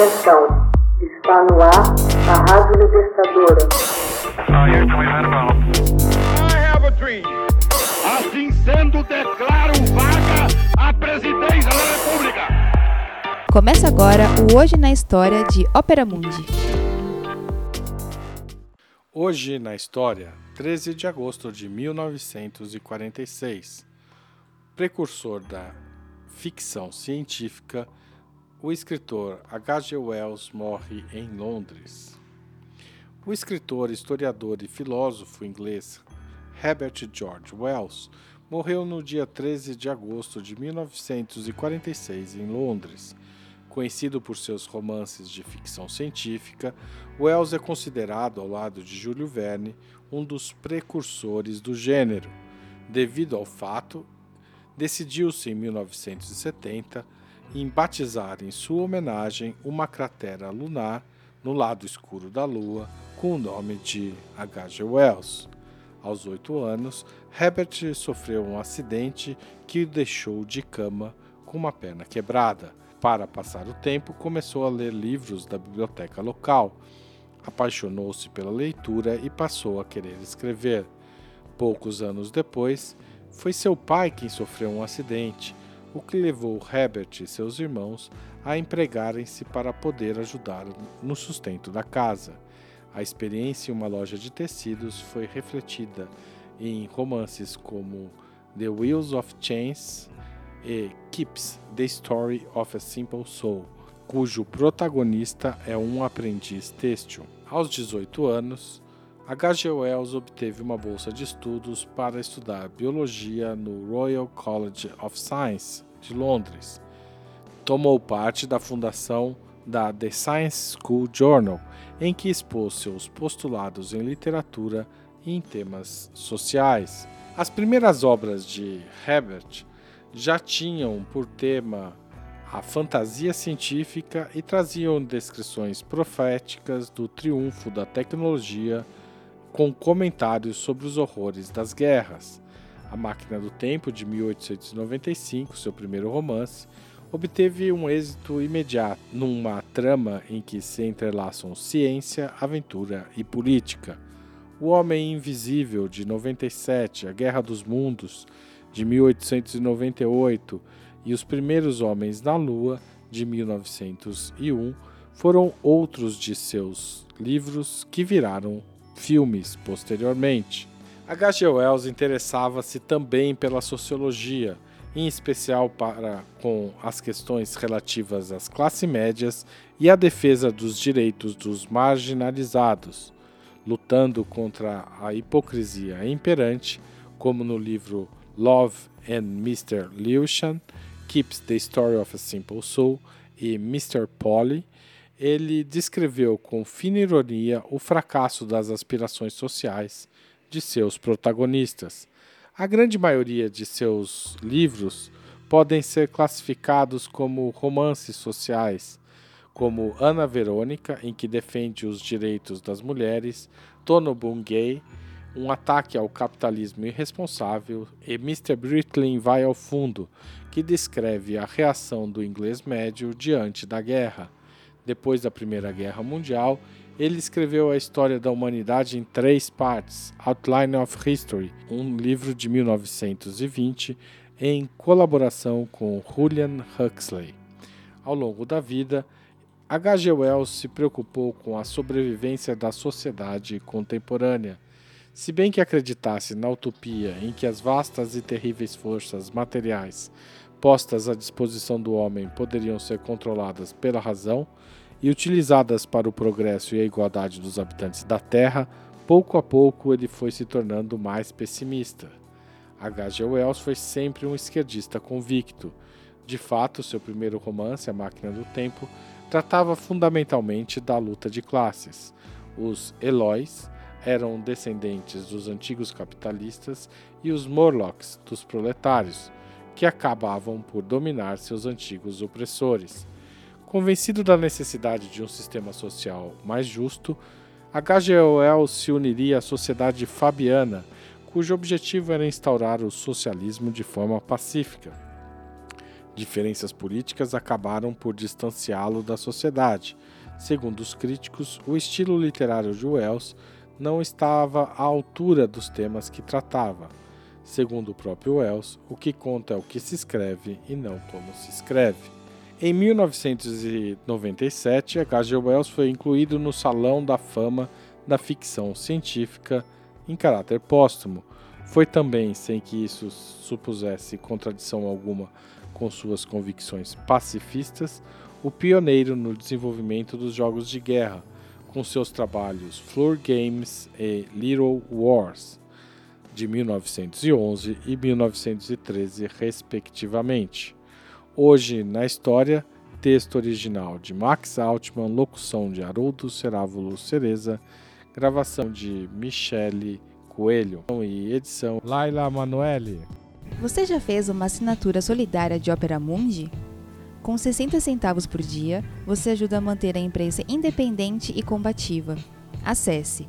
Atenção, está no ar a Rádio Libertadora. Assim sendo, declaro vaga a presidência da República. Começa agora o Hoje na História de Ópera Mundi. Hoje na História, 13 de agosto de 1946. Precursor da ficção científica, o escritor H.G. Wells morre em Londres. O escritor, historiador e filósofo inglês Herbert George Wells morreu no dia 13 de agosto de 1946 em Londres. Conhecido por seus romances de ficção científica, Wells é considerado, ao lado de Júlio Verne, um dos precursores do gênero. Devido ao fato, decidiu-se em 1970 em batizar em sua homenagem uma cratera lunar no lado escuro da Lua com o nome de H.G. Wells. Aos oito anos, Herbert sofreu um acidente que o deixou de cama com uma perna quebrada. Para passar o tempo, começou a ler livros da biblioteca local. Apaixonou-se pela leitura e passou a querer escrever. Poucos anos depois, foi seu pai quem sofreu um acidente, o que levou Herbert e seus irmãos a empregarem-se para poder ajudar no sustento da casa. A experiência em uma loja de tecidos foi refletida em romances como The Wheels of Chains e Keeps The Story of a Simple Soul, cujo protagonista é um aprendiz têxtil. Aos 18 anos, H.G. Wells obteve uma bolsa de estudos para estudar biologia no Royal College of Science de Londres. Tomou parte da fundação da The Science School Journal, em que expôs seus postulados em literatura e em temas sociais. As primeiras obras de Herbert já tinham por tema a fantasia científica e traziam descrições proféticas do triunfo da tecnologia com comentários sobre os horrores das guerras. A Máquina do Tempo, de 1895, seu primeiro romance, obteve um êxito imediato numa trama em que se entrelaçam ciência, aventura e política. O Homem Invisível, de 97, A Guerra dos Mundos, de 1898, e Os Primeiros Homens na Lua, de 1901, foram outros de seus livros que viraram filmes posteriormente. H.G. Wells interessava-se também pela sociologia, em especial para com as questões relativas às classes médias e à defesa dos direitos dos marginalizados, lutando contra a hipocrisia imperante, como no livro Love and Mr. Lewisham, Keeps the Story of a Simple Soul e Mr. Polly, ele descreveu com fina ironia o fracasso das aspirações sociais de seus protagonistas. A grande maioria de seus livros podem ser classificados como romances sociais, como Ana Verônica, em que defende os direitos das mulheres, Tono Bungay, um ataque ao capitalismo irresponsável, e Mr. Britlin vai ao fundo, que descreve a reação do inglês médio diante da guerra depois da Primeira Guerra Mundial, ele escreveu a história da humanidade em três partes, Outline of History, um livro de 1920, em colaboração com Julian Huxley. Ao longo da vida, H.G. Wells se preocupou com a sobrevivência da sociedade contemporânea. Se bem que acreditasse na utopia em que as vastas e terríveis forças materiais postas à disposição do homem poderiam ser controladas pela razão e utilizadas para o progresso e a igualdade dos habitantes da Terra, pouco a pouco ele foi se tornando mais pessimista. H.G. Wells foi sempre um esquerdista convicto. De fato, seu primeiro romance, A Máquina do Tempo, tratava fundamentalmente da luta de classes. Os Eloys eram descendentes dos antigos capitalistas e os Morlocks dos proletários que acabavam por dominar seus antigos opressores. Convencido da necessidade de um sistema social mais justo, HGOL se uniria à Sociedade Fabiana, cujo objetivo era instaurar o socialismo de forma pacífica. Diferenças políticas acabaram por distanciá-lo da sociedade. Segundo os críticos, o estilo literário de Wells não estava à altura dos temas que tratava. Segundo o próprio Wells, o que conta é o que se escreve e não como se escreve. Em 1997, H.G. Wells foi incluído no Salão da Fama da Ficção Científica em caráter póstumo. Foi também, sem que isso supusesse contradição alguma com suas convicções pacifistas, o pioneiro no desenvolvimento dos jogos de guerra, com seus trabalhos Floor Games e Little Wars, de 1911 e 1913, respectivamente. Hoje na História, texto original de Max Altman, locução de Haroldo Cerávulo Cereza, gravação de Michele Coelho e edição Laila Manoeli. Você já fez uma assinatura solidária de Opera Mundi? Com 60 centavos por dia, você ajuda a manter a imprensa independente e combativa. Acesse